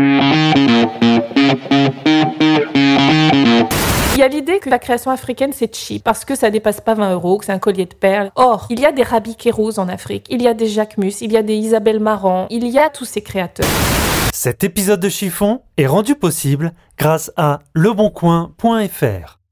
Il y a l'idée que la création africaine c'est cheap parce que ça dépasse pas 20 euros, que c'est un collier de perles. Or, il y a des Rabi Kérouz en Afrique, il y a des Jacques Mus, il y a des Isabelle Marant, il y a tous ces créateurs. Cet épisode de Chiffon est rendu possible grâce à leboncoin.fr.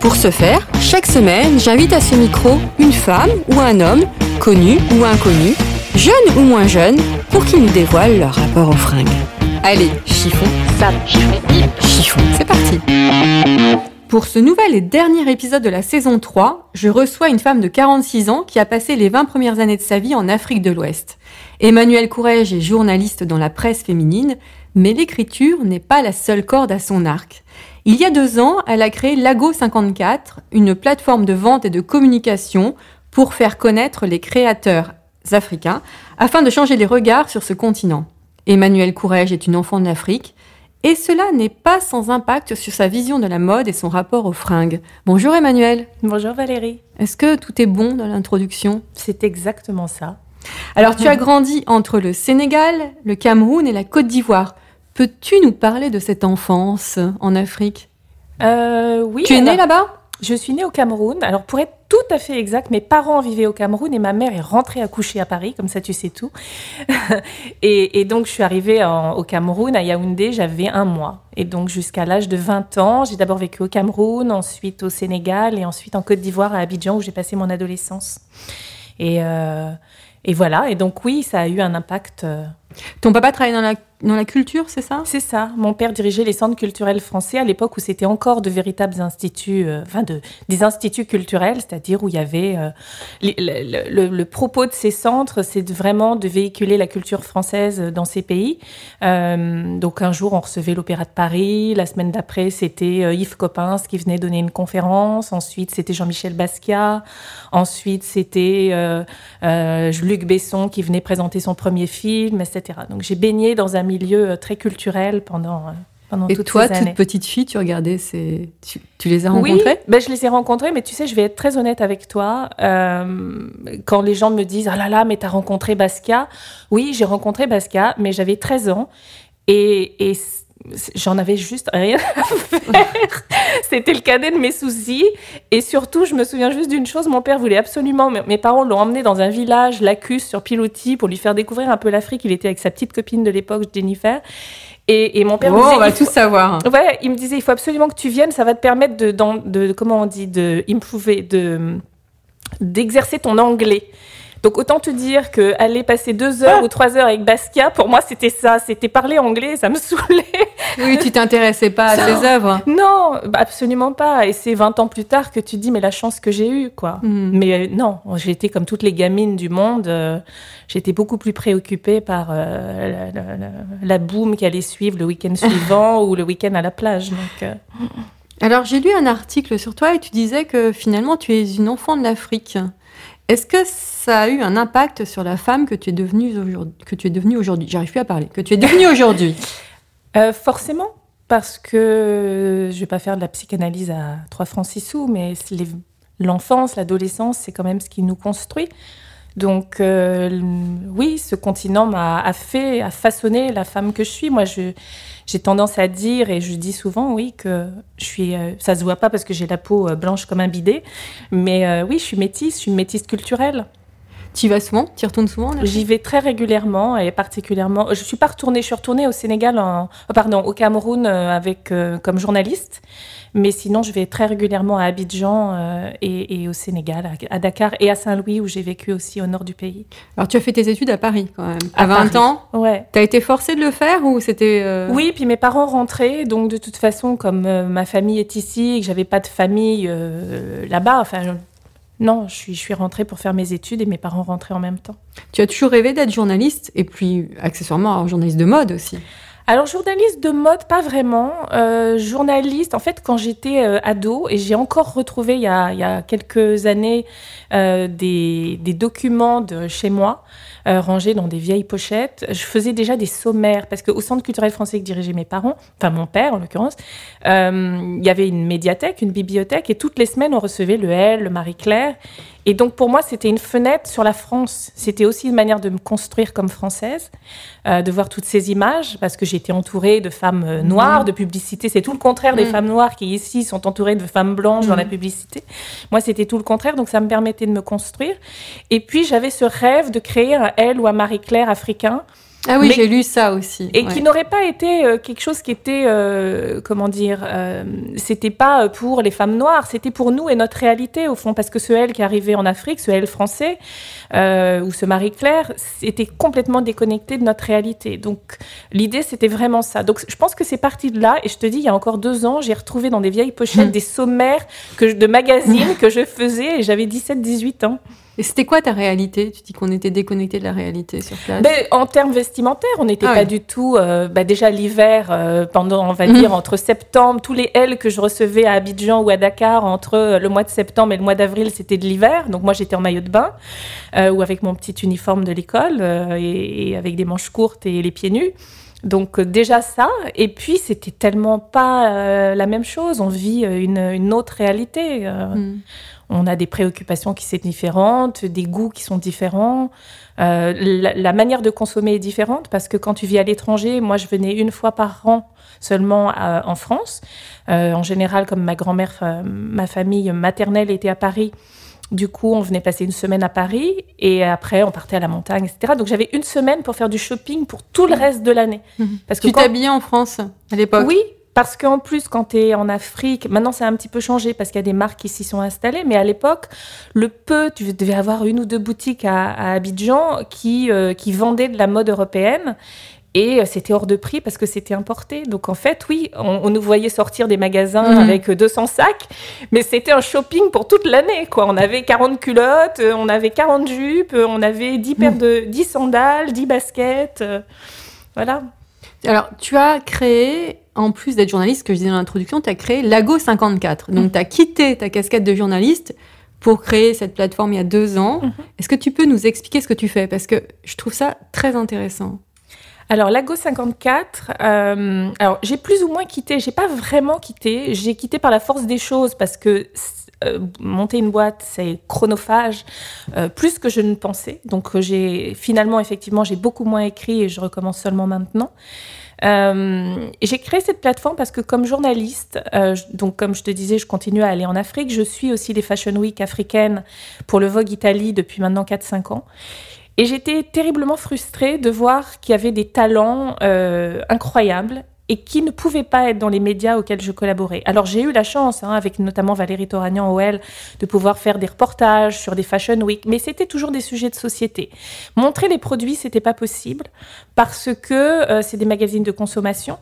Pour ce faire, chaque semaine, j'invite à ce micro une femme ou un homme, connu ou inconnu, jeune ou moins jeune, pour qu'ils nous dévoilent leur rapport aux fringues. Allez, chiffon, sap, chiffon, chiffon, c'est parti Pour ce nouvel et dernier épisode de la saison 3, je reçois une femme de 46 ans qui a passé les 20 premières années de sa vie en Afrique de l'Ouest. Emmanuelle Courrèges est journaliste dans la presse féminine, mais l'écriture n'est pas la seule corde à son arc. Il y a deux ans, elle a créé Lago 54, une plateforme de vente et de communication pour faire connaître les créateurs africains afin de changer les regards sur ce continent. Emmanuelle Courrèges est une enfant d'Afrique et cela n'est pas sans impact sur sa vision de la mode et son rapport aux fringues. Bonjour Emmanuelle. Bonjour Valérie. Est-ce que tout est bon dans l'introduction? C'est exactement ça. Alors tu as grandi entre le Sénégal, le Cameroun et la Côte d'Ivoire. Peux-tu nous parler de cette enfance en Afrique Euh, oui. Tu es née là-bas? Je suis née au Cameroun. Alors, pour être tout à fait exact, mes parents vivaient au Cameroun et ma mère est rentrée accoucher à Paris, comme ça tu sais tout. et, et donc, je suis arrivée en- au Cameroun, à Yaoundé, j'avais un mois. Et donc, jusqu'à l'âge de 20 ans, j'ai d'abord vécu au Cameroun, ensuite au Sénégal et ensuite en Côte d'Ivoire, à Abidjan, où j'ai passé mon adolescence. Et, euh, et voilà. Et donc, oui, ça a eu un impact. Ton papa travaille dans la, dans la culture, c'est ça? C'est ça. Mon père dirigeait les centres culturels français à l'époque où c'était encore de véritables instituts, euh, enfin de, des instituts culturels, c'est-à-dire où il y avait euh, le, propos de ces centres, c'est vraiment de véhiculer la culture française dans ces pays. Euh, donc un jour on recevait l'Opéra de Paris, la semaine d'après c'était Yves Coppens qui venait donner une conférence, ensuite c'était Jean-Michel Basquiat, ensuite c'était Luc Besson qui venait présenter son premier film, etc. Donc j'ai baigné dans un milieu euh, très culturel pendant, euh, pendant Et toutes toi, ces années. toute petite fille, tu regardais ces... Tu, tu les as Oui, rencontrés ben, je les ai rencontrés, mais tu sais, je vais être très honnête avec toi. euh, quand les gens me disent Ah là là, mais t'as rencontré Basquiat? Oui, j'ai rencontré Basquiat, mais j'avais 13 ans et, et j'en avais juste rien à faire. C'était le cadet de mes soucis. Et surtout, je me souviens juste d'une chose mon père voulait absolument. Mes parents l'ont emmené dans un village, Lacus, sur Pilotis, pour lui faire découvrir un peu l'Afrique. Il était avec sa petite copine de l'époque, Jennifer. Et, et mon père me disait on va Il faut- tout savoir. Ouais, il me disait, il faut absolument que tu viennes, ça va te permettre de, comment on dit, de improver, de, d'exercer ton anglais. Donc autant te dire que aller passer deux heures ou trois heures avec Basquiat, pour moi c'était ça, c'était parler anglais, ça me saoulait. Oui, tu t'intéressais pas à Ça- ses œuvres. Non, bah, absolument pas. Et c'est 20 ans plus tard que tu dis, mais la chance que j'ai eue, quoi. Mhm. Mais euh, non, j'étais comme toutes les gamines du monde, euh, j'étais beaucoup plus préoccupée par euh, la, la- la- la boum qui allait suivre le week-end suivant ou le week-end à la plage. Donc, Alors, j'ai lu un article sur toi et tu disais que finalement, tu es une enfant de l'Afrique. Est-ce que ça a eu un impact sur la femme que tu es devenue aujourd'hui J'arrive plus à parler. Que tu es devenue aujourd'hui. Euh, forcément, parce que je vais pas faire de la psychanalyse à 3 francs 6 sous, mais l'enfance, l'adolescence, c'est quand même ce qui nous construit. Donc euh, oui, ce continent m'a fait, a façonné la femme que je suis. Moi, j'ai tendance à dire et je dis souvent, oui, que je suis. euh, ça se voit pas parce que j'ai la peau blanche comme un bidet, mais oui, je suis métisse, je suis métisse culturelle. Tu y vas souvent? Tu y retournes souvent J'y vais très régulièrement et particulièrement. Je suis pas retournée. Je suis retournée au Sénégal, en, oh, pardon, au Cameroun euh, avec euh, comme journaliste. Mais sinon, je vais très régulièrement à Abidjan euh, et, au Sénégal, à, Dakar et à Saint-Louis, où j'ai vécu aussi au nord du pays. Alors, tu as fait tes études à Paris quand même. À, 20 ans? Ouais. Tu as été forcée de le faire ou c'était. Euh, oui, puis mes parents rentraient. Donc, de toute façon, comme euh, ma famille est ici et que j'avais pas de famille là-bas, enfin. Non, je suis, je suis rentrée pour faire mes études et mes parents rentraient en même temps. Tu as toujours rêvé d'être journaliste et puis accessoirement journaliste de mode aussi alors journaliste de mode, pas vraiment. Euh, journaliste, en fait, quand j'étais euh, ado, et j'ai encore retrouvé il y a, quelques années euh, des, des, documents de chez moi, euh, rangés dans des vieilles pochettes. Je faisais déjà des sommaires parce qu'au Centre culturel français que dirigeaient mes parents, enfin mon père en l'occurrence, euh, il y avait une médiathèque, une bibliothèque et toutes les semaines on recevait le L, le Marie-Claire. Et donc pour moi c'était une fenêtre sur la France. C'était aussi une manière de me construire comme française, euh, de voir toutes ces images parce que j'étais entourée de femmes noires, de publicité. C'est tout le contraire des mm. femmes noires qui ici sont entourées de femmes blanches dans la mm. publicité. Moi c'était tout le contraire donc ça me permettait de me construire. Et puis j'avais ce rêve de créer un elle ou à Marie-Claire africain. Ah oui, j'ai lu ça aussi. Et qui n'aurait pas été euh, quelque chose qui était, euh, comment dire, euh, c'était pas pour les femmes noires, c'était pour nous et notre réalité au fond, parce que ce elle qui arrivait en Afrique, ce elle français, ou ce Marie-Claire, était complètement déconnecté de notre réalité. Donc l'idée, c'était vraiment ça. Donc je pense que c'est parti de là, et je te dis, il y a encore deux ans, j'ai retrouvé dans des vieilles pochettes hmm. des sommaires que, de magazines que je faisais, et j'avais 17-18 ans. Et c'était quoi ta réalité? Tu dis qu'on était déconnecté de la réalité sur place ben, En termes vestimentaires, on n'était ah pas du tout. Euh, bah, déjà l'hiver, euh, pendant, on va dire, entre septembre, tous les L que je recevais à Abidjan ou à Dakar, entre euh, le mois de septembre et le mois d'avril, c'était de l'hiver. Donc moi, j'étais en maillot de bain ou avec mon petit uniforme de l'école et, avec des manches courtes et les pieds nus. Donc déjà ça, et puis c'était tellement pas la même chose. On vit une, une autre réalité. Mm on a des préoccupations qui sont différentes, des goûts qui sont différents. Euh, la, manière de consommer est différente parce que quand tu vis à l'étranger, moi je venais une fois par an seulement euh, en France. Euh, en général, comme ma grand-mère, ma famille maternelle était à Paris, du coup on venait passer une semaine à Paris et après on partait à la montagne, etc. Donc j'avais une semaine pour faire du shopping pour tout le mmh. reste de l'année. Mmh. Parce que tu t'habillais en France à l'époque? Oui, parce qu'en plus, quand tu es en Afrique, maintenant c'est un petit peu changé parce qu'il y a des marques qui s'y sont installées, mais à l'époque, le peu, tu devais avoir une ou deux boutiques à, Abidjan qui, euh, qui vendaient de la mode européenne. Et euh, c'était hors de prix parce que c'était importé. Donc en fait, oui, on, nous voyait sortir des magasins mmh. avec 200 sacs, mais c'était un shopping pour toute l'année. quoi. On avait 40 culottes, euh, on avait 40 jupes, on avait 10 paires mmh. de 10 sandales, 10 baskets. voilà. Alors, tu as créé en plus d'être journaliste, que je disais dans l'introduction, tu as créé Lago 54. Donc, mm. tu as quitté ta casquette de journaliste pour créer cette plateforme il y a deux ans. Mm-hmm. Est-ce que tu peux nous expliquer ce que tu fais? Parce que je trouve ça très intéressant. Alors, Lago 54, euh, alors j'ai plus ou moins quitté, j'ai pas vraiment quitté, j'ai quitté par la force des choses parce que euh, monter une boîte, c'est chronophage, euh, plus que je ne pensais. Donc, j'ai finalement, effectivement, j'ai beaucoup moins écrit et je recommence seulement maintenant. Euh, j'ai créé cette plateforme parce que comme journaliste, euh, donc comme je te disais, je continue à aller en Afrique. Je suis aussi les Fashion Week africaines pour le Vogue Italie depuis maintenant 4-5 ans. Et j'étais terriblement frustrée de voir qu'il y avait des talents euh, incroyables et qui ne pouvaient pas être dans les médias auxquels je collaborais. Alors j'ai eu la chance, hein, avec notamment Valérie Toragnan OL, de pouvoir faire des reportages sur des Fashion Week, mais c'était toujours des sujets de société. Montrer les produits, c'était pas possible parce que euh, c'est des magazines de consommation.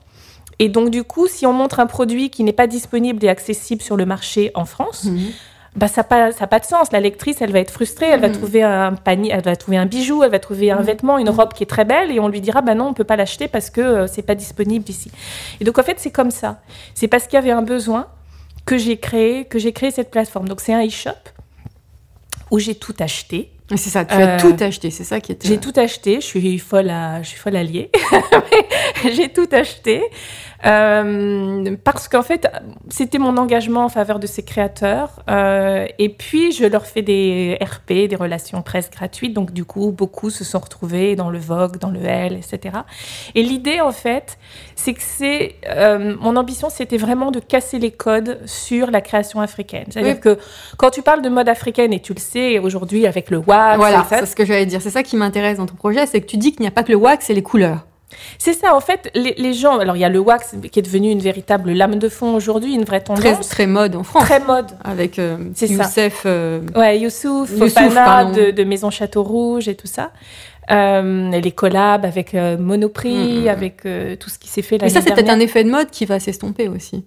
Et donc du coup, si on montre un produit qui n'est pas disponible et accessible sur le marché en France, mmh bah, ça n'a pas, ça pas de sens. La lectrice, elle va être frustrée, elle va mm. trouver un panier, elle va trouver un bijou, elle va trouver un mm. vêtement, une mm. robe qui est très belle, et on lui dira, bah non, on peut pas l'acheter parce que euh, c'est pas disponible ici. Et donc en fait, c'est comme ça. C'est parce qu'il y avait un besoin que j'ai créé, que j'ai créé cette plateforme. Donc c'est un e-shop où j'ai tout acheté. C'est ça, tu as euh, tout acheté, c'est ça qui était. J'ai tout acheté, je suis folle à, je suis folle alliée. j'ai tout acheté. Euh, parce qu'en fait, c'était mon engagement en faveur de ces créateurs. Euh, et puis, je leur fais des RP, des relations presse gratuites. Donc, du coup, beaucoup se sont retrouvés dans le Vogue, dans le L, etc. Et l'idée, en fait, c'est que c'est. Euh, mon ambition, c'était vraiment de casser les codes sur la création africaine. C'est-à-dire que quand tu parles de mode africaine, et tu le sais aujourd'hui avec le wax. Voilà, c'est ce que j'allais dire. C'est ça qui m'intéresse dans ton projet, c'est que tu dis qu'il n'y a pas que le wax et les couleurs. C'est ça, en fait, les, les gens. Alors, il y a le wax qui est devenu une véritable lame de fond aujourd'hui, une vraie Très, tendance. très mode en France. Très mode. Avec euh. Youssef. euh, Ouais, Youssouf, Youssouf, Fofana de, de Maison Château Rouge et tout ça. Euh, les collabs avec Monoprix, Mm, mm, avec euh, tout ce qui s'est fait Mais l'année ça, c'est peut-être un effet de mode qui va s'estomper aussi.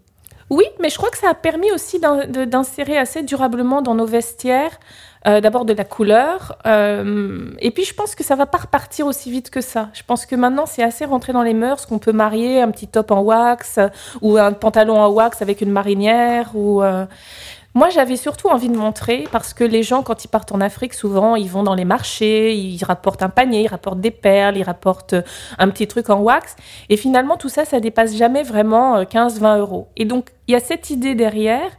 Oui, mais je crois que ça a permis aussi d'insérer assez durablement dans nos vestiaires euh, d'abord de la couleur. euh, et puis je pense que ça va pas repartir aussi vite que ça. Je pense que maintenant c'est assez rentré dans les mœurs qu'on peut marier un petit top en wax euh, ou un pantalon en wax avec une marinière ou moi, j'avais surtout envie de montrer parce que les gens, quand ils partent en Afrique, souvent, ils vont dans les marchés, ils rapportent un panier, ils rapportent des perles, ils rapportent un petit truc en wax. Et finalement, tout ça, ça dépasse jamais vraiment euh, 15-20 euros. Et donc, il y a cette idée derrière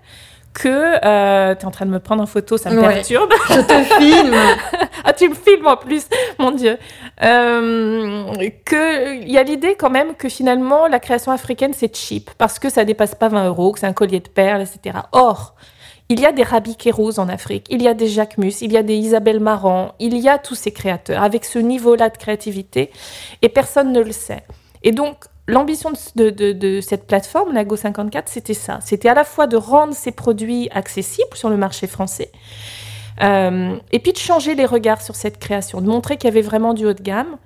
que euh, tu es en train de me prendre en photo, ça me Ouais. perturbe. Je te filme ah, tu me filmes en plus, mon Dieu. Euh, que il y a l'idée quand même que finalement la création africaine c'est cheap parce que ça dépasse pas 20 euros, que c'est un collier de perles, etc. Or, il y a des Rabi Kérouz en Afrique, il y a des Jacques Mus, il y a des Isabelle Marant, il y a tous ces créateurs avec ce niveau-là de créativité et personne ne le sait. Et donc, l'ambition de, cette plateforme, la Go54, c'était ça. C'était à la fois de rendre ces produits accessibles sur le marché français, euh, et puis de changer les regards sur cette création, de montrer qu'il y avait vraiment du haut de gamme.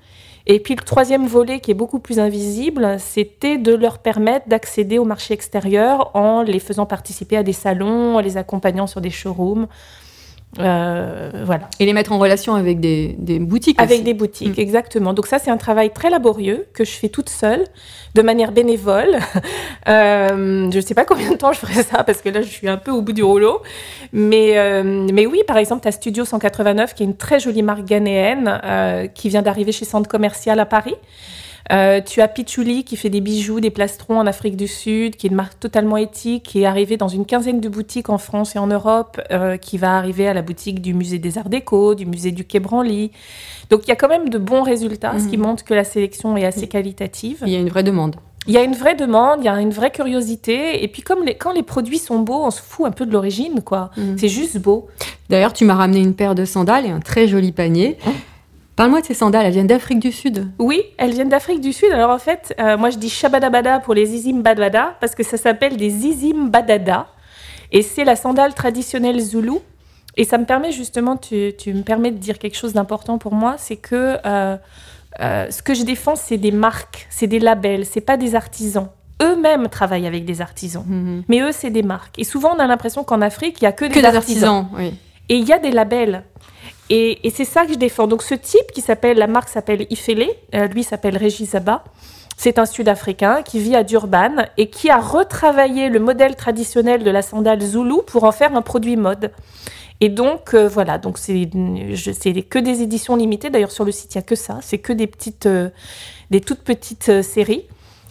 Et puis le troisième volet qui est beaucoup plus invisible, c'était de leur permettre d'accéder au marché extérieur en les faisant participer à des salons, en les accompagnant sur des showrooms. Euh, voilà. Et les mettre en relation avec des, des boutiques Avec aussi. des boutiques, Mm. exactement. Donc ça, c'est un travail très laborieux que je fais toute seule, de manière bénévole. Euh, je ne sais pas combien de temps je ferai ça, parce que là, je suis un peu au bout du rouleau. Mais, euh, mais oui, par exemple, tu as Studio 189, qui est une très jolie marque ghanéenne, qui vient d'arriver chez Centre Commercial à Paris. Euh, tu as Pichuli qui fait des bijoux, des plastrons en Afrique du Sud, qui est une marque totalement éthique, qui est arrivée dans une quinzaine de boutiques en France et en Europe, euh, qui va arriver à la boutique du musée des Arts Déco, du musée du Quai Branly. Donc il y a quand même de bons résultats, ce qui Mhm. montre que la sélection est assez qualitative. Il y a une vraie demande. Il y a une vraie demande, il y a une vraie curiosité, et puis comme les, quand les produits sont beaux, on se fout un peu de l'origine, quoi. Mhm. C'est juste beau. D'ailleurs, tu m'as ramené une paire de sandales et un très joli panier. Parle-moi de ces sandales, elles viennent d'Afrique du Sud. Oui, elles viennent d'Afrique du Sud. Alors en fait, euh, moi je dis Shabadabada pour les Zizim Badada parce que ça s'appelle des Zizim Badada et c'est la sandale traditionnelle zoulou. Et ça me permet justement, tu, tu me permets de dire quelque chose d'important pour moi, c'est que euh, euh, ce que je défends, c'est des marques, c'est des labels, c'est pas des artisans. Eux-mêmes travaillent avec des artisans, mais eux, c'est des marques. Et souvent, on a l'impression qu'en Afrique, il y a que, Que des des artisans. artisans, oui. Et il y a des labels. Et, c'est ça que je défends. Donc ce type qui s'appelle, la marque s'appelle Ifele, euh, lui s'appelle Régis Zaba. C'est un Sud-Africain qui vit à Durban et qui a retravaillé le modèle traditionnel de la sandale Zulu pour en faire un produit mode. Et donc euh, voilà, donc c'est que des éditions limitées. D'ailleurs sur le site il y a que ça, c'est que des petites, euh, des toutes petites séries.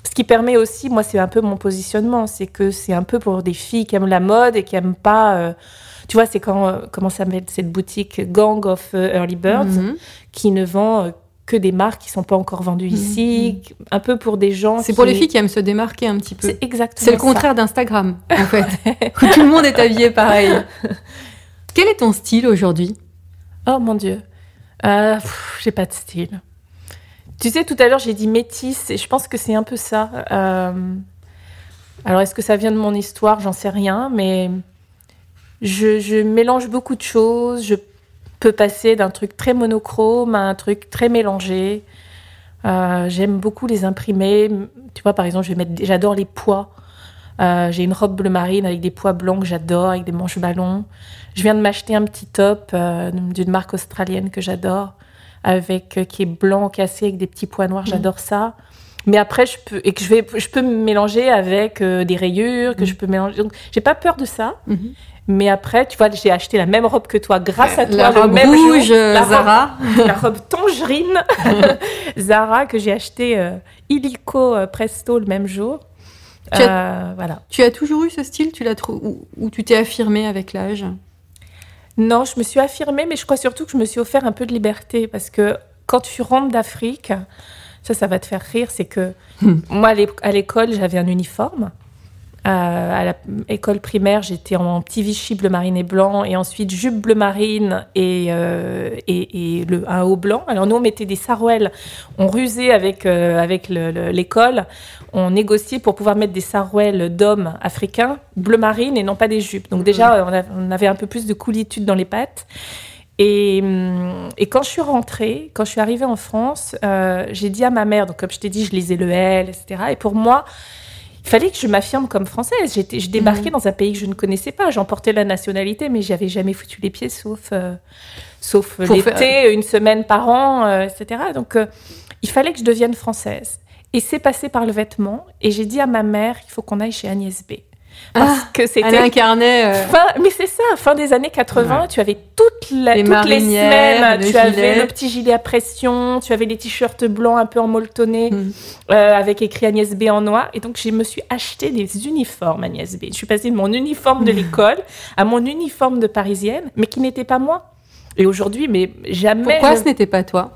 Ce qui permet aussi, moi c'est un peu mon positionnement, c'est que c'est un peu pour des filles qui aiment la mode et qui aiment pas. Tu vois, c'est quand euh, comment s'appelle cette boutique Gang of euh, Early Birds Mhm. qui ne vend euh, que des marques qui sont pas encore vendues ici, un peu pour des gens. C'est pour les filles qui aiment se démarquer un petit peu. C'est exactement. C'est le contraire d'Instagram, en fait, où tout le monde est habillé pareil. Quel est ton style aujourd'hui? Oh mon dieu, euh, j'ai pas de style. Tu sais, tout à l'heure j'ai dit métisse et je pense que c'est un peu ça. Euh, alors est-ce que ça vient de mon histoire? J'en sais rien, mais je, je mélange beaucoup de choses. Je peux passer d'un truc très monochrome à un truc très mélangé. Euh, J'aime beaucoup les imprimer. Tu vois, par exemple, j'adore les pois. Euh, j'ai une robe bleu marine avec des pois blancs que j'adore, avec des manches ballons. Je viens de m'acheter un petit top euh, d'une marque australienne que j'adore, avec euh, qui est blanc cassé avec des petits pois noirs. J'adore ça. Mais après, je peux et que je vais, je peux me mélanger avec des rayures, que je peux mélanger. Donc, j'ai pas peur de ça. Mhm. Mais après, tu vois, j'ai acheté la même robe que toi, grâce à toi, La le robe même rouge, jour. euh, La robe- Zara. la robe tangerine Zara que j'ai acheté euh, illico euh, presto le même jour. Tu Euh, voilà. Tu as toujours eu ce style? Tu l'as ou, ou tu t'es affirmé avec l'âge? Non, je me suis affirmée, mais je crois surtout que je me suis offert un peu de liberté parce que quand tu rentres d'Afrique, ça, ça va te faire rire, c'est que moi, à l'é- à l'école, j'avais un uniforme. À l'école primaire, j'étais en petit Vichy bleu marine et blanc, et ensuite jupe bleu marine et, et, et, le, un haut blanc. Alors nous, on mettait des sarouels, on rusait avec, avec l'école, on négociait pour pouvoir mettre des sarouels d'hommes africains, bleu marine et non pas des jupes. Donc déjà, on, avait un peu plus de coolitude dans les pattes. Et, hum, et, quand je suis rentrée, quand je suis arrivée en France, euh, j'ai dit à ma mère, donc comme je t'ai dit, je lisais le L, etc. Et pour moi, fallait que je m'affirme comme française. J'étais, je débarquais mmh. dans un pays que je ne connaissais pas. J'emportais la nationalité, mais j'avais jamais foutu les pieds, sauf, euh, sauf l'été, une semaine par an, euh, etc. Donc, il fallait que je devienne française. Et c'est passé par le vêtement. Et j'ai dit à ma mère, il faut qu'on aille chez Agnès B. Parce ah, que c'était. Elle incarnait. Euh, mais c'est ça, fin des années 80, tu avais toutes les semaines, tu avais le petit gilet à pression, tu avais les t-shirts blancs un peu en mm. euh, avec écrit Agnès B en noir. Et donc, je me suis acheté des uniformes Agnès B. Je suis passée de mon uniforme de mm. l'école à mon uniforme de parisienne, mais qui n'était pas moi. Et aujourd'hui, mais jamais. Pourquoi ce n'était pas toi?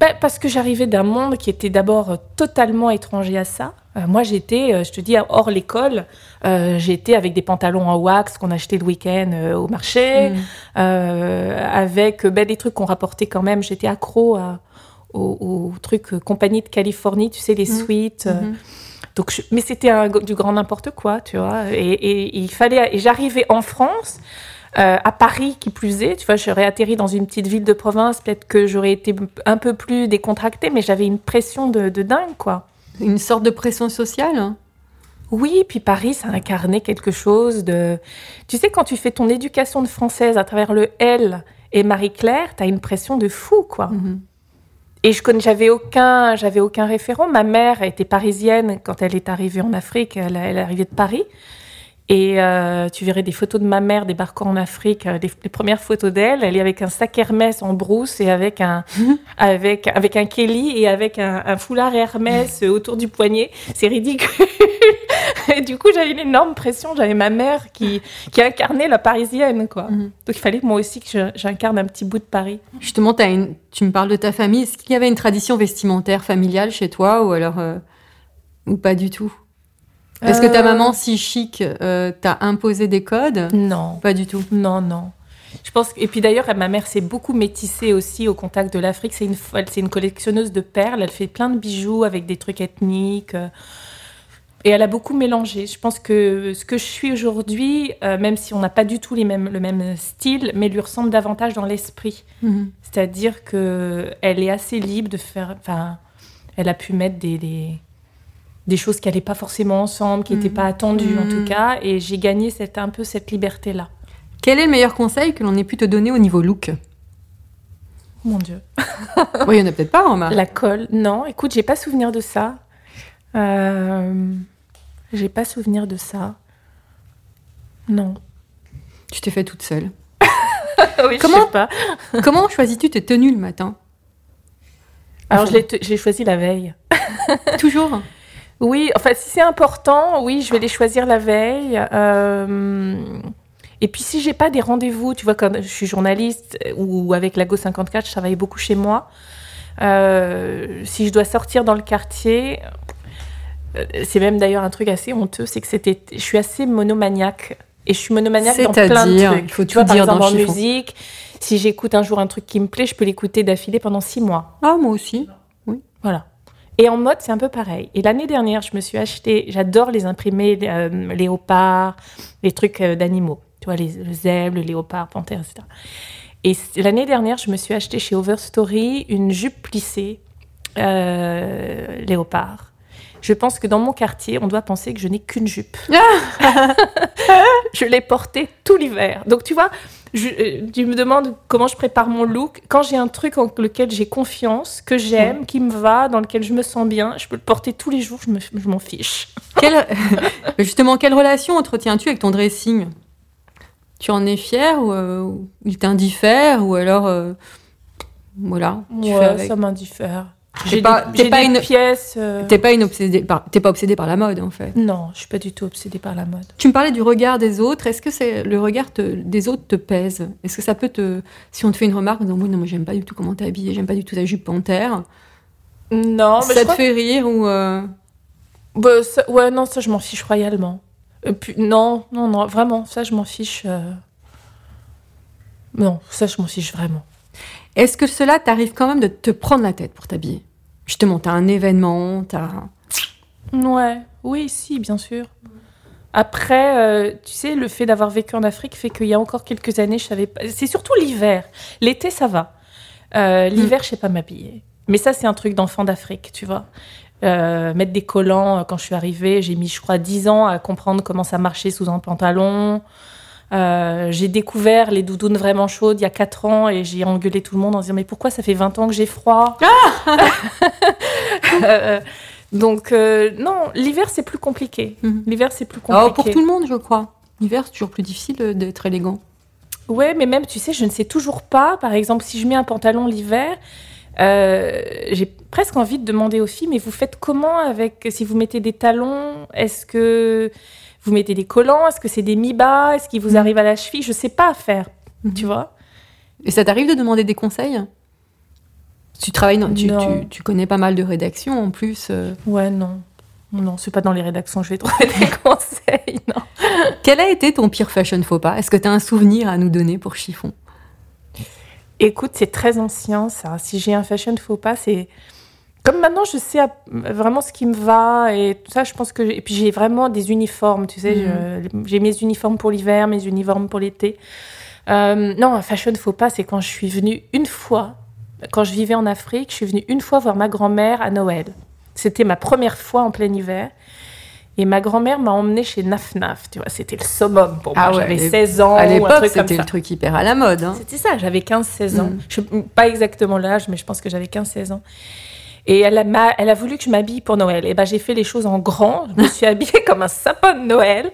Ben, parce que j'arrivais d'un monde qui était d'abord totalement étranger à ça. Euh, moi, j'étais, euh, je te dis, hors l'école, j'étais avec des pantalons en wax qu'on achetait le week-end au marché, mm. avec ben, des trucs qu'on rapportait quand même. J'étais accro aux, trucs compagnie de Californie, tu sais, les mm. suites. Mm-hmm. Donc, mais c'était du grand n'importe quoi, tu vois. Et, et il fallait, et j'arrivais en France. Euh, à Paris, qui plus est, tu vois, j'aurais atterri dans une petite ville de province, peut-être que j'aurais été un peu plus décontractée, mais j'avais une pression de, dingue, quoi. Une sorte de pression sociale oui, puis Paris, ça incarnait quelque chose de... Tu sais, quand tu fais ton éducation de française à travers le L et Marie-Claire, tu as une pression de fou, quoi. Mhm. Et je connais, j'avais aucun, j'avais aucun référent. Ma mère était parisienne quand elle est arrivée en Afrique. Elle, elle est arrivée de Paris. Et euh, tu verrais des photos de ma mère débarquant en Afrique, euh, les, premières photos d'elle. Elle est avec un sac Hermès en brousse et avec un, avec, avec un Kelly et avec un, foulard Hermès autour du poignet. C'est ridicule. et du coup, j'avais une énorme pression. J'avais ma mère qui, qui incarnait la parisienne, quoi. Mhm. Donc il fallait moi aussi que j'incarne un petit bout de Paris. Justement, as une, tu me parles de ta famille. Est-ce qu'il y avait une tradition vestimentaire familiale chez toi ou alors, euh, ou pas du tout? Est-ce que ta euh, maman, si chic, euh, t'a imposé des codes? Non. Pas du tout. Non, non. Je pense et puis d'ailleurs ma mère s'est beaucoup métissée aussi au contact de l'Afrique. C'est une c'est une collectionneuse de perles. Elle fait plein de bijoux avec des trucs ethniques. Euh, et elle a beaucoup mélangé. Je pense que ce que je suis aujourd'hui, même si on n'a pas du tout les mêmes, le même style, mais lui ressemble davantage dans l'esprit. Mhm. C'est-à-dire que elle est assez libre de faire. Enfin, elle a pu mettre des, des des choses qui n'allaient pas forcément ensemble, qui n'étaient pas mm. attendues en tout mm. cas, et j'ai gagné cette, un peu cette liberté-là. Quel est le meilleur conseil que l'on ait pu te donner au niveau look? Mon Dieu. oui, il n'y en a peut-être pas, Romain. La colle, non. Écoute, j'ai pas souvenir de ça. Euh... J'ai pas souvenir de ça. Non. Tu t'es fait toute seule. oui, comment, je sais pas. comment choisis-tu tes tenues le matin? Alors, je l'ai choisi la veille. Toujours? Oui, enfin, si c'est important, oui, je vais les choisir la veille. Euh, et puis, si j'ai pas des rendez-vous, tu vois, comme je suis journaliste ou avec l'AGO 54, je travaille beaucoup chez moi. Euh, si je dois sortir dans le quartier, euh, c'est même d'ailleurs un truc assez honteux, c'est que c'était, je suis assez monomaniaque. Et je suis monomaniaque dans plein de trucs. Il faut tu vois, par exemple, en musique, si j'écoute un jour un truc qui me plaît, je peux l'écouter d'affilée pendant six mois. Ah, moi aussi. Oui. Voilà. Et en mode, c'est un peu pareil. Et l'année dernière, je me suis acheté, j'adore les imprimés euh, léopards, les trucs euh, d'animaux. Tu vois, les, les zèbres, le léopard, panthère, etc. Et l'année dernière, je me suis acheté chez Overstory une jupe plissée euh, léopard. Je pense que dans mon quartier, on doit penser que je n'ai qu'une jupe. je l'ai portée tout l'hiver. Donc tu vois, je, euh, tu me demandes comment je prépare mon look. Quand j'ai un truc en lequel j'ai confiance, que j'aime, qui me va, dans lequel je me sens bien, je peux le porter tous les jours, je m'en fiche. justement, quelle relation entretiens-tu avec ton dressing? Tu en es fier ou euh, il t'indiffère ou alors euh, voilà ouais, ça m'indiffère. J'ai pas, pas une pièce. Euh, t'es pas une obsédée par, t'es pas obsédée par la mode en fait. Non, je suis pas du tout obsédée par la mode. Tu me parlais du regard des autres. Est-ce que c'est le regard des autres te pèse? Est-ce que ça peut te, si on te fait une remarque, non, non, moi j'aime pas du tout comment t'es habillée, j'aime pas du tout ta jupe panthère. Non, mais ça te fait rire ou euh, Bah, ça- ouais, non, ça, je m'en fiche royalement. Et puis, non, non, non, vraiment, ça, je m'en fiche. euh, Non, ça, je m'en fiche vraiment. Est-ce que cela t'arrive quand même de te prendre la tête pour t'habiller? Justement, t'as un événement, t'as... Ouais, oui, si, bien sûr. Après, euh, tu sais, le fait d'avoir vécu en Afrique fait qu'il y a encore quelques années, je savais pas. C'est surtout l'hiver. L'été, ça va. Euh, L'hiver, je sais pas m'habiller. Mais ça, c'est un truc d'enfant d'Afrique, tu vois. Euh, mettre des collants, quand je suis arrivée, j'ai mis, je crois, 10 ans à comprendre comment ça marchait sous un pantalon. Euh, j'ai découvert les doudounes vraiment chaudes il y a 4 ans et j'ai engueulé tout le monde en disant Mais pourquoi ça fait 20 ans que j'ai froid Euh, Donc, euh, non, l'hiver, c'est plus compliqué. Mhm. L'hiver, c'est plus compliqué. Oh, pour tout le monde, je crois. L'hiver, c'est toujours plus difficile d'être élégant. Ouais, mais même, tu sais, je ne sais toujours pas. Par exemple, si je mets un pantalon l'hiver, euh, j'ai presque envie de demander aux filles, mais vous faites comment avec, si vous mettez des talons, est-ce que vous mettez des collants, est-ce que c'est des mi-bas, est-ce qu'ils vous Mhm. arrivent à la cheville Je sais pas faire, Mhm. tu vois. Et ça t'arrive de demander des conseils? Tu travailles, dans- tu, Non. tu- tu connais pas mal de rédactions en plus. euh. Ouais, non. Non, c'est pas dans les rédactions que je vais trouver des conseils, non. Quel a été ton pire fashion faux pas? Est-ce que tu as un souvenir à nous donner pour chiffon? Écoute, c'est très ancien ça. Si j'ai un fashion faux pas, c'est comme maintenant je sais vraiment ce qui me va et tout ça. Je pense que et puis j'ai vraiment des uniformes. Tu sais, je- j'ai mes uniformes pour l'hiver, mes uniformes pour l'été. Euh, non, un fashion faux pas, c'est quand je suis venue une fois, quand je vivais en Afrique, je suis venue une fois voir ma grand-mère à Noël. C'était ma première fois en plein hiver. Et ma grand-mère m'a emmenée chez Naf Naf, tu vois, c'était le summum pour moi. Ah ouais, J'avais et 16 ans À l'époque, c'était le truc hyper à la mode. hein. C'était ça, j'avais 15-16 ans. Mm. Je, pas exactement l'âge, mais je pense que j'avais 15-16 ans. Et elle a, elle a voulu que je m'habille pour Noël. Et ben j'ai fait les choses en grand. Je me suis habillée comme un sapin de Noël.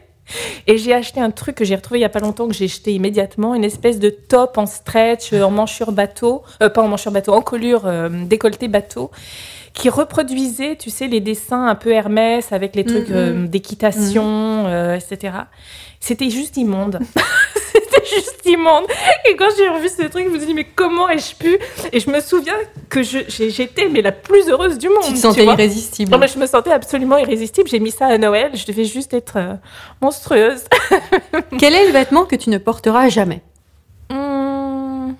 Et j'ai acheté un truc que j'ai retrouvé il y a pas longtemps, que j'ai jeté immédiatement, une espèce de top en stretch, euh, en manchure bateau, euh, pas en manchure bateau, en colure euh, décolleté bateau, qui reproduisait, tu sais, les dessins un peu Hermès avec les trucs Mm, euh, d'équitation, euh, etc. C'était juste immonde. C'était juste immonde. Et quand j'ai revu ce truc, je me suis dit, mais comment ai-je pu? Et je me souviens que j'étais mais la plus heureuse du monde. Tu te sentais vois. irrésistible. Non, mais je me sentais absolument irrésistible. J'ai mis ça à Noël. Je devais juste être euh, monstrueuse. Quel est le vêtement que tu ne porteras jamais? Hum.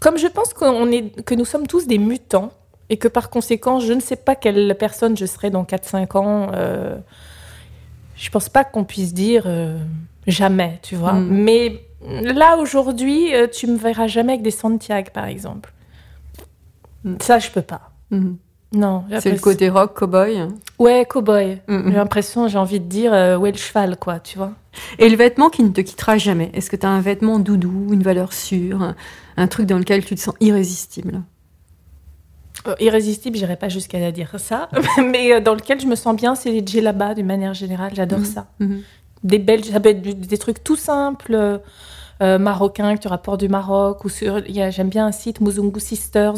Comme je pense qu'on est, que nous sommes tous des mutants et que par conséquent, je ne sais pas quelle personne je serai dans 4-5 ans, euh, je pense pas qu'on puisse dire euh, jamais, tu vois. Mm. Mais là, aujourd'hui, euh, tu me verras jamais avec des Santiago, par exemple. Mm. Ça, je peux pas. Mhm. Non. C'est le côté rock, cowboy? Ouais, cow-boy. Mhm. J'ai l'impression, j'ai envie de dire, euh, où est le cheval, quoi, tu vois. Et le vêtement qui ne te quittera jamais Est-ce que tu as un vêtement doudou, une valeur sûre, un, un truc dans lequel tu te sens irrésistible? Euh, irrésistible, j'irai pas jusqu'à dire ça, mais euh, dans lequel je me sens bien, c'est les djellabas d'une manière générale. J'adore Mhm. ça. Des belles, ça peut être du- des trucs tout simples, euh, euh, marocains que tu rapportes du Maroc ou sur. J'aime bien un site Muzungu Sisters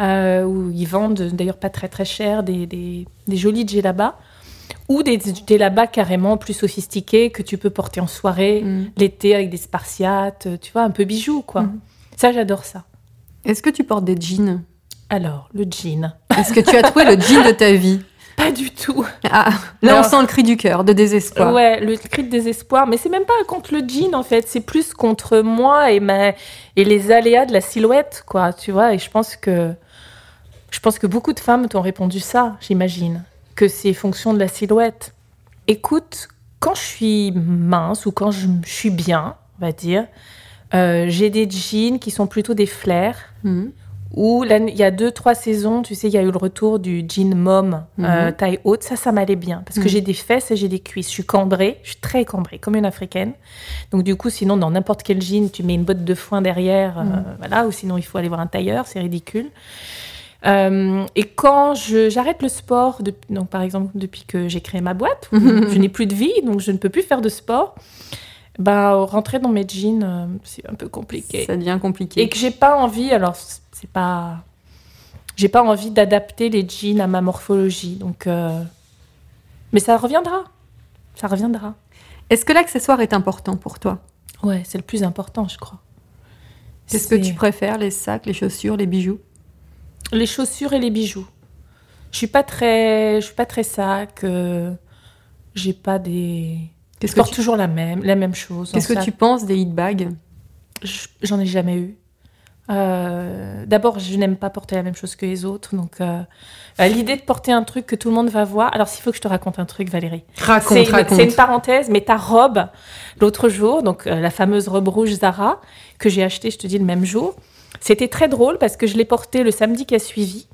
euh, où ils vendent d'ailleurs pas très très cher des, des, des jolis djellabas ou des djellabas carrément plus sophistiqués que tu peux porter en soirée Mhm. l'été avec des spartiates, tu vois, un peu bijoux quoi. Mhm. Ça j'adore ça. Est-ce que tu portes des jeans? Alors le jean, Est-ce que tu as trouvé le jean de ta vie? Pas du tout. Ah, là, on sent le cri du cœur, de désespoir. Ouais, le cri de désespoir. Mais c'est même pas contre le jean, en fait. C'est plus contre moi et, ma... et les aléas de la silhouette, quoi. Tu vois, et je pense que... Je pense que beaucoup de femmes t'ont répondu ça, j'imagine. Que c'est fonction de la silhouette. Écoute, quand je suis mince ou quand je suis bien, on va dire, euh, j'ai des jeans qui sont plutôt des flares. Mhm. Où il y a deux, trois saisons, tu sais, il y a eu le retour du jean mom euh, Mhm. taille haute. Ça, ça m'allait bien. Parce que Mhm. j'ai des fesses et j'ai des cuisses. Je suis cambrée, je suis très cambrée, comme une africaine. Donc, du coup, sinon, dans n'importe quel jean, tu mets une botte de foin derrière. euh, Mhm. voilà, ou sinon, il faut aller voir un tailleur, c'est ridicule. Euh, et quand j'arrête le sport, donc par exemple depuis que j'ai créé ma boîte, je n'ai plus de vie, donc je ne peux plus faire de sport, ben, rentrer dans mes jeans, euh, c'est un peu compliqué Ça devient compliqué. et que j'ai pas envie alors c'est pas j'ai pas envie d'adapter les jeans à ma morphologie donc euh, mais ça reviendra ça reviendra Est-ce que l'accessoire est important pour toi? Ouais c'est le plus important je crois Qu'est-ce que tu préfères Les sacs, les chaussures, les bijoux? Les chaussures et les bijoux Je suis pas très, je suis pas très sac. euh, j'ai pas des. Qu'est-ce que tu- toujours la même, la même chose. Qu'est-ce que tu penses des hit bags Je- J'en ai jamais eu. Euh, D'abord, je n'aime pas porter la même chose que les autres. Donc, euh, euh, l'idée de porter un truc que tout le monde va voir. Alors, s'il faut que je te raconte un truc, Valérie. Raconte, C'est une, raconte. c'est une parenthèse, mais ta robe, l'autre jour, donc euh, la fameuse robe rouge Zara, que j'ai achetée, je te dis, le même jour, c'était très drôle parce que je l'ai portée le samedi qui a suivi.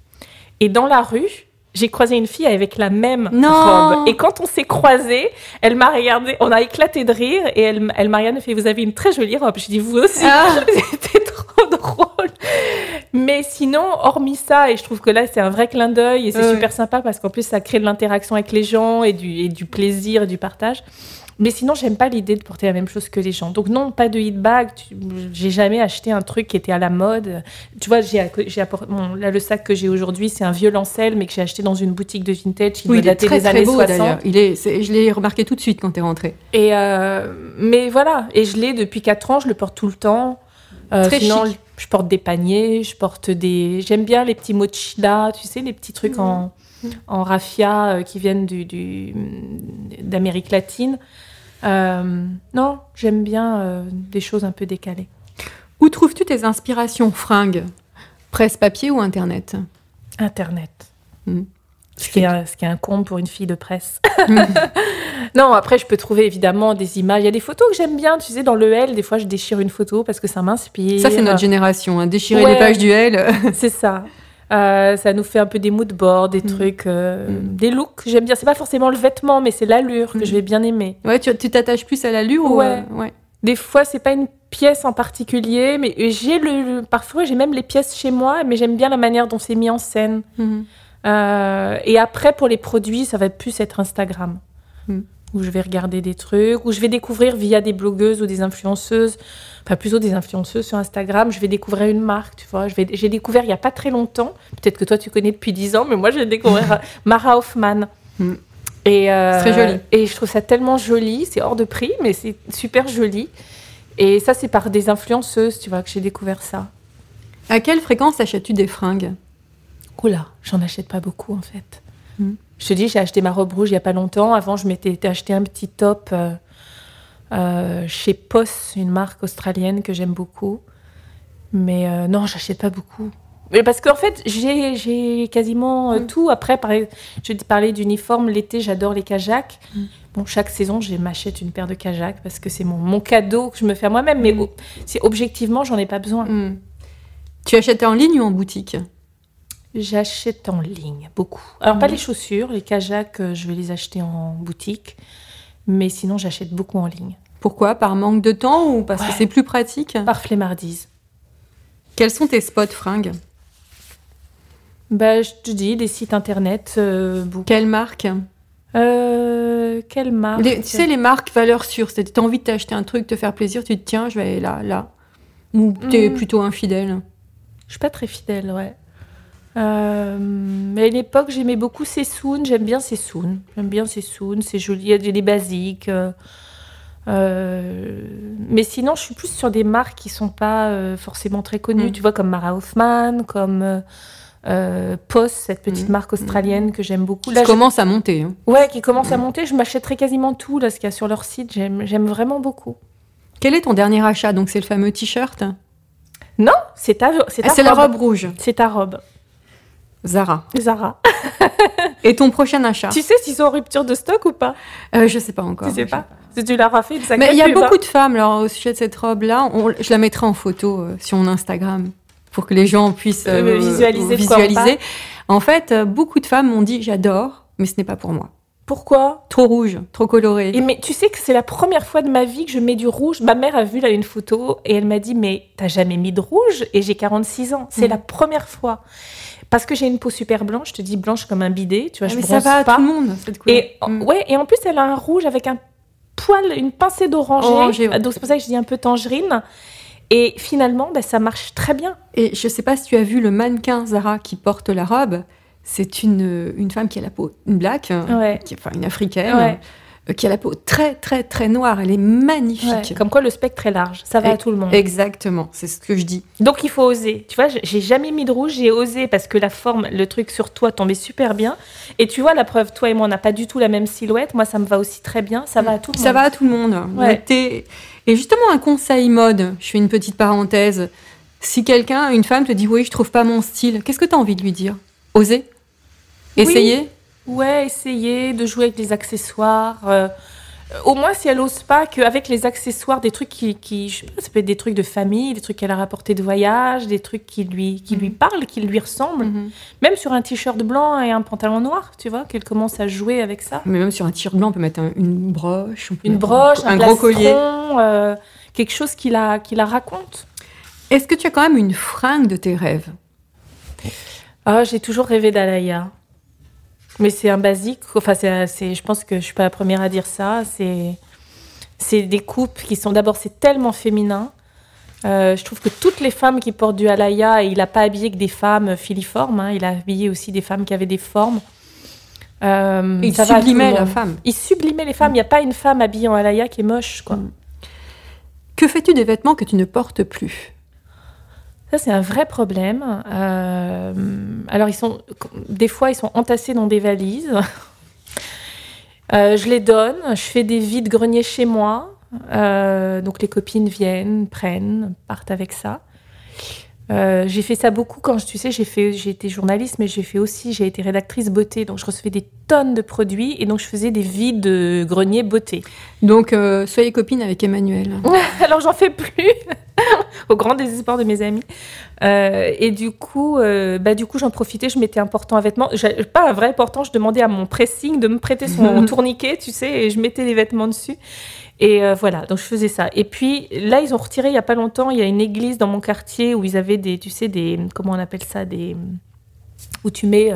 Et dans la rue, j'ai croisé une fille avec la même Non. robe. Et quand on s'est croisés, elle m'a regardé, on a éclaté de rire et elle, elle m'a regardé et fait Vous avez une très jolie robe. Je dis Vous aussi. Ah. C'était trop drôle. Mais sinon, hormis ça, et je trouve que là, c'est un vrai clin d'œil et c'est Ouais. super sympa parce qu'en plus, ça crée de l'interaction avec les gens et du, et du plaisir et du partage. Mais sinon, j'aime pas l'idée de porter la même chose que les gens. Donc non, pas de hit bag. Tu- J'ai jamais acheté un truc qui était à la mode. Tu vois, j'ai j'ai apporté bon, là le sac que j'ai aujourd'hui, c'est un lancel, mais que j'ai acheté dans une boutique de vintage qui Oui, doit dater très des très années beau 60. d'ailleurs. Il est, c'est- je l'ai remarqué tout de suite quand t'es rentrée. Et euh, mais voilà, et je l'ai depuis 4 ans, je le porte tout le temps. Euh, Très sinon, chic. je porte des paniers, je porte des. J'aime bien les petits mochila, tu sais, les petits trucs en, en raffia euh, qui viennent du, du- d'Amérique latine. Euh, non, j'aime bien euh, des choses un peu décalées. Où trouves-tu tes inspirations fringues? Presse papier ou internet? Internet. Mm. Ce qui, est un, ce qui est un comble pour une fille de presse. non, après, je peux trouver évidemment des images. Il y a des photos que j'aime bien. Tu sais, dans le L, des fois, je déchire une photo parce que ça m'inspire. Ça, c'est notre génération. hein. Déchirer Ouais. les pages du L. C'est ça. Euh, ça nous fait un peu des mood boards, des Mm. trucs, euh, Mm. des looks. J'aime bien. C'est pas forcément le vêtement, mais c'est l'allure que Mm. je vais bien aimer. ouais, tu t'attaches plus à l'allure ou Ouais. euh, ouais. Des fois, c'est pas une pièce en particulier, mais j'ai le, parfois j'ai même les pièces chez moi, mais j'aime bien la manière dont c'est mis en scène. Mhm. Euh, et après, pour les produits, ça va plus être Instagram. Où je vais regarder des trucs, où je vais découvrir via des blogueuses ou des influenceuses, enfin plutôt des influenceuses sur Instagram, je vais découvrir une marque, tu vois. J'ai découvert il y a pas très longtemps, peut-être que toi tu connais depuis 10 ans, mais moi j'ai découvert Mara Hoffman. Mm. Et, euh, C'est très joli. Et je trouve ça tellement joli, c'est hors de prix, mais c'est super joli. Et ça, c'est par des influenceuses, tu vois, que j'ai découvert ça. À quelle fréquence achètes-tu des fringues? Oula, j'en achète pas beaucoup en fait. Mm. Je te dis, j'ai acheté ma robe rouge il y a pas longtemps. Avant, je m'étais acheté un petit top euh, euh, chez Poss, une marque australienne que j'aime beaucoup. Mais euh, non, j'achète pas beaucoup. Mais parce qu'en fait, j'ai j'ai quasiment euh, Mm. tout. Après, par- je te parlais d'uniforme. L'été, j'adore les kajaks. Mm. Bon, chaque saison, je m'achète une paire de kajaks parce que c'est mon, mon cadeau que je me fais à moi-même. Mais Mm. c'est objectivement, j'en ai pas besoin. Tu achètes en ligne ou en boutique? J'achète en ligne beaucoup. Alors, pas Mhm. les chaussures, les kajaks, euh, je vais les acheter en boutique. Mais sinon, j'achète beaucoup en ligne. Pourquoi? Par manque de temps ou parce que c'est plus pratique? Par flemmardise. Quels sont tes spots fringues? Bah, je te dis, des sites internet. euh. Quelle marque? Euh, quelle marque? Les- Tu sais, les marques valeurs sûres. C'est t'as envie de t'acheter un truc, te faire plaisir, tu te tiens, je vais aller là, là. Ou t'es Mhm. plutôt infidèle? Je suis pas très fidèle, ouais. Euh, mais à l'époque, j'aimais beaucoup Sessoun. J'aime bien Sessoun. J'aime bien Sessoun. C'est joli. Il y a des basiques. euh, euh, mais sinon, je suis plus sur des marques qui sont pas euh, forcément très connues. Mm. Tu vois, comme Mara Hoffman, comme euh, Post, cette petite Mm. marque australienne que j'aime beaucoup. Là, je- commences à monter. hein. Ouais, qui commence à monter. Je m'achèterai quasiment tout là, ce qu'il y a sur leur site. J'aime j'aime vraiment beaucoup. Quel est ton dernier achat? Donc, c'est le fameux t-shirt? Non, c'est ta, c'est Ah, la robe rouge. C'est ta robe. Zara. Zara. Et ton prochain achat Tu sais s'ils sont en rupture de stock ou pas Euh, Je sais pas encore. Tu sais pas Si tu leur as fait une sacrée Mais il y a hein. beaucoup de femmes, alors, au sujet de cette robe-là, je la mettrai en photo euh, sur mon Instagram pour que les gens puissent Euh, visualiser quoi on visualiser. En fait, euh, beaucoup de femmes m'ont dit j'adore, mais ce n'est pas pour moi. Pourquoi Trop rouge, trop coloré. et mais tu sais que c'est la première fois de ma vie que je mets du rouge. Ma mère a vu là une photo et elle m'a dit mais t'as jamais mis de rouge? Et j'ai 46 ans. C'est Mm. la première fois. Parce que j'ai une peau super blanche, je te dis blanche comme un bidet, tu vois, Ah, je mais ça va à pas. tout le monde, cette couleur. Et Mm. ouais, et en plus elle a un rouge avec un poil, une pincée d'oranger. Ouais. Donc c'est pour ça que je dis un peu tangerine. Et finalement, bah, ça marche très bien. Et je sais pas si tu as vu le mannequin Zara qui porte la robe. C'est une, une femme qui a la peau une black, Ouais. qui, enfin une africaine, Ouais. Euh, qui a la peau très très très noire. Elle est magnifique. Ouais, comme quoi le spectre est large, ça va Et- à tout le monde. Exactement, c'est ce que je dis. Donc il faut oser. Tu vois, j'ai jamais mis de rouge, j'ai osé parce que la forme, le truc sur toi tombait super bien. Et tu vois, la preuve, toi et moi, on n'a pas du tout la même silhouette. Moi, ça me va aussi très bien. Ça va à tout le Ça monde. va à tout le monde. Ouais. Et justement, un conseil mode, je fais une petite parenthèse. Si quelqu'un, une femme te dit oui, je trouve pas mon style, qu'est-ce que tu as envie de lui dire? Oser? Oui. Ouais, essayer de jouer avec les accessoires. euh, au moins, si elle ose pas, qu'avec les accessoires, des trucs qui, qui je sais pas, ça peut être des trucs de famille, des trucs qu'elle a rapportés de voyage, des trucs qui lui, qui lui parlent, qui lui ressemblent. Mhm. Même sur un t-shirt blanc et un pantalon noir, tu vois, qu'elle commence à jouer avec ça. Mais même sur un t-shirt blanc, on peut mettre un- une broche, on peut Une mettre broche, un, un, gros collier. euh, quelque chose qui la, qui la raconte. Est-ce que tu as quand même une fringue de tes rêves? Ah, j'ai toujours rêvé d'Alaya. Mais c'est un basique. Enfin, c'est, je pense que je suis pas la première à dire ça. C'est, c'est des coupes qui sont d'abord, c'est tellement féminin. Euh, je trouve que toutes les femmes qui portent du Alaya, et il n'a pas habillé que des femmes filiformes, hein, il a habillé aussi des femmes qui avaient des formes. Euh, Il ça sublimait la femme. Il sublimait les femmes. Il n'y a pas une femme habillée en Alaya qui est moche, quoi. Mm. Que fais-tu des vêtements que tu ne portes plus? Ça, c'est un vrai problème. Euh, alors, ils sont, des fois, ils sont entassés dans des valises. Euh, je les donne. Je fais des vides greniers chez moi. Euh, donc, les copines viennent, prennent, partent avec ça. J'ai fait ça beaucoup quand je, tu sais, j'ai fait, j'ai été journaliste, mais j'ai fait aussi, j'ai été rédactrice beauté, donc je recevais des tonnes de produits et donc je faisais des vides de greniers beauté. Donc, soyez copine avec Emmanuel. Alors j'en fais plus, au grand désespoir de mes amis. Euh, et du coup, euh, bah, du coup j'en profitais, je mettais un portant à vêtements. Pas un vrai portant, je demandais à mon pressing de me prêter son tourniquet, tu sais, et je mettais les vêtements dessus. Et euh, voilà, donc je faisais ça. Et puis là, ils ont retiré il y a pas longtemps, il y a une église dans mon quartier où ils avaient des, tu sais, des, comment on appelle ça, des, où tu mets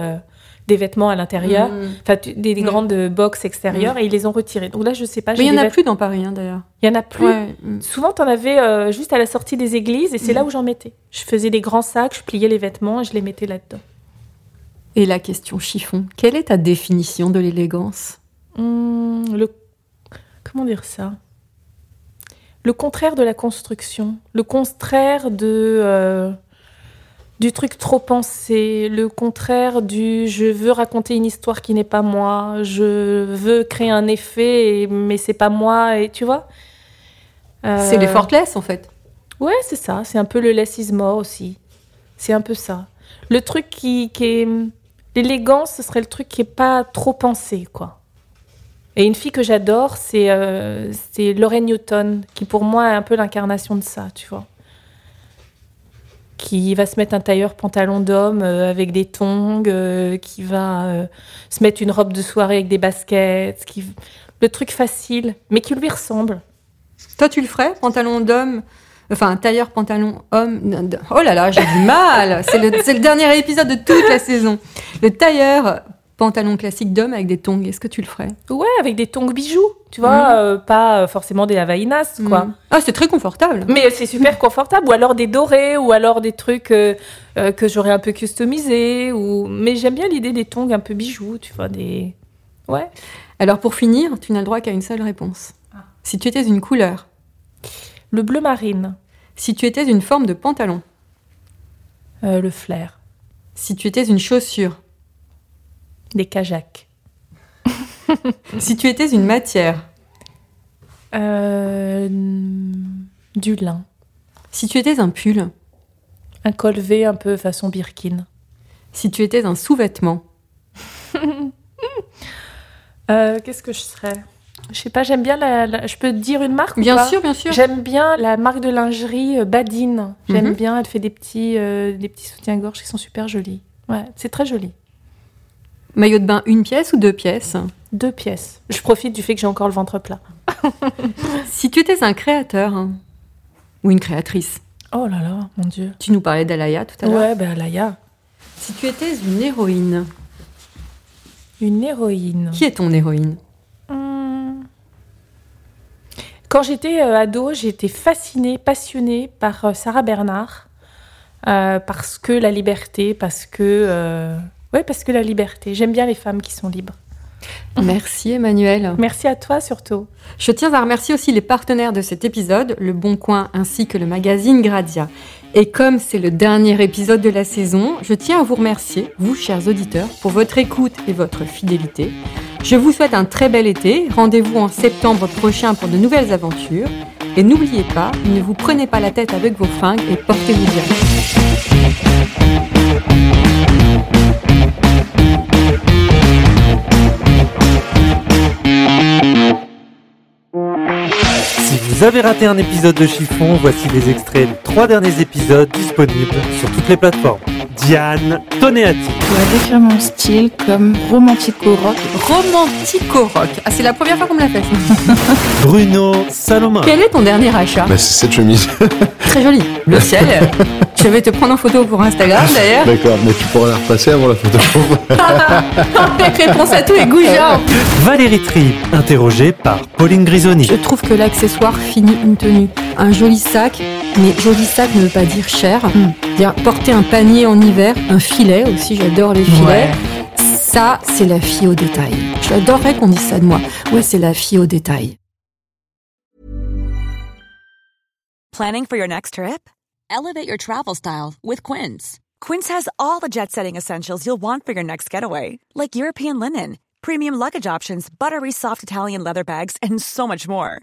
des vêtements à l'intérieur, Mm. enfin tu- des, des Mm. grandes box extérieures, et ils les ont retirés. Donc là, je sais pas. Mais il n'y en a plus dans Paris, hein, d'ailleurs. Il y en a plus. Ouais, mm. Souvent, t'en avais euh, juste à la sortie des églises et c'est là où j'en mettais. Je faisais des grands sacs, je pliais les vêtements et je les mettais là-dedans. Et la question chiffon, quelle est ta définition de l'élégance? Hum, le... Comment dire ça? Le contraire de la construction. Le contraire de... euh, Du truc trop pensé, le contraire du je veux raconter une histoire qui n'est pas moi, je veux créer un effet, et- mais c'est pas moi, et tu vois C'est Euh, l'effortless, en fait. Ouais, c'est ça. C'est un peu le less is more aussi. C'est un peu ça. Le truc qui, qui est. L'élégance, ce serait le truc qui est pas trop pensé, quoi. Et une fille que j'adore, c'est euh, c'est Lorraine Newton, qui pour moi est un peu l'incarnation de ça, tu vois. Qui va se mettre un tailleur pantalon d'homme euh, avec des tongs, euh, qui va euh, se mettre une robe de soirée avec des baskets, qui... le truc facile, mais qui lui ressemble. Toi, tu le ferais Pantalon d'homme Enfin, tailleur pantalon homme. Oh là là, j'ai du mal C'est le, le dernier épisode de toute la saison. Le tailleur pantalon classique d'homme avec des tongs, est-ce que tu le ferais Ouais, avec des tongs bijoux, tu vois, euh, pas euh, forcément des Havaianas, quoi. Mm. Ah, c'est très confortable. Mais c'est super confortable, ou alors des dorés, ou alors des trucs euh, euh, que j'aurais un peu customisés, ou... mais j'aime bien l'idée des tongs un peu bijoux, tu vois, des... Ouais. Alors, pour finir, tu n'as le droit qu'à une seule réponse. Si tu étais une couleur, Le bleu marine, si tu étais une forme de pantalon, le flair, si tu étais une chaussure, des kajaks, si tu étais une matière, euh, du lin, si tu étais un pull, un col V un peu façon Birkin. si tu étais un sous-vêtement, Euh, Qu'est-ce que je serais? Je sais pas, j'aime bien la, la- Je peux te dire une marque ou Bien pas? sûr, bien sûr. J'aime bien la marque de lingerie euh, Badine. J'aime Mhm. bien, elle fait des petits, euh, des petits soutiens-gorge qui sont super jolis. Ouais, c'est très joli. Maillot de bain, une pièce ou deux pièces Deux pièces. Je profite du fait que j'ai encore le ventre plat. Si tu étais un créateur hein, ou une créatrice, Oh là là, mon Dieu. tu nous parlais d'Alaya tout à l'heure. Ouais, ben Laïa. Si tu étais une héroïne, Une héroïne. qui est ton héroïne? Hmm. Quand j'étais euh, ado, j'étais fascinée, passionnée par euh, Sarah Bernard. Euh, parce que la liberté, parce que... euh, Ouais, parce que la liberté. J'aime bien les femmes qui sont libres. Merci Emmanuel. Merci à toi surtout. Je tiens à remercier aussi les partenaires de cet épisode, Le Bon Coin ainsi que le magazine Gradia. Et comme c'est le dernier épisode de la saison, je tiens à vous remercier, vous chers auditeurs, pour votre écoute et votre fidélité. Je vous souhaite un très bel été. Rendez-vous en septembre prochain pour de nouvelles aventures. Et n'oubliez pas, ne vous prenez pas la tête avec vos fringues et portez-vous bien. Vous avez raté un épisode de Chiffon, voici les extraits des trois derniers épisodes disponibles sur toutes les plateformes. Diane Toneati, Je pourrais décrire mon style comme romantico-rock. Romantico-rock. Ah, c'est la première fois qu'on me l'a fait. ça. Bruno Salomon, Quel est ton dernier achat Bah, c'est cette chemise. Très joli. Le ciel. Je vais te prendre en photo pour Instagram d'ailleurs. D'accord, mais tu pourras la repasser avant la photo. Avec réponse à tout et goujat. Valérie Tribe, interrogée par Pauline Grisoni. Je trouve que l'accessoire finit une tenue. Un joli sac, mais joli sac ne veut pas dire cher. Dire porter un panier en hiver, un filet aussi, j'adore les filets. Ça, c'est la fille au détail. J'adorerais qu'on dise ça de moi. Ouais, c'est la fille au détail. Planning for your next trip? Elevate your travel style with Quince. Quince has all the jet setting essentials you'll want for your next getaway, like European linen, premium luggage options, buttery soft Italian leather bags, and so much more.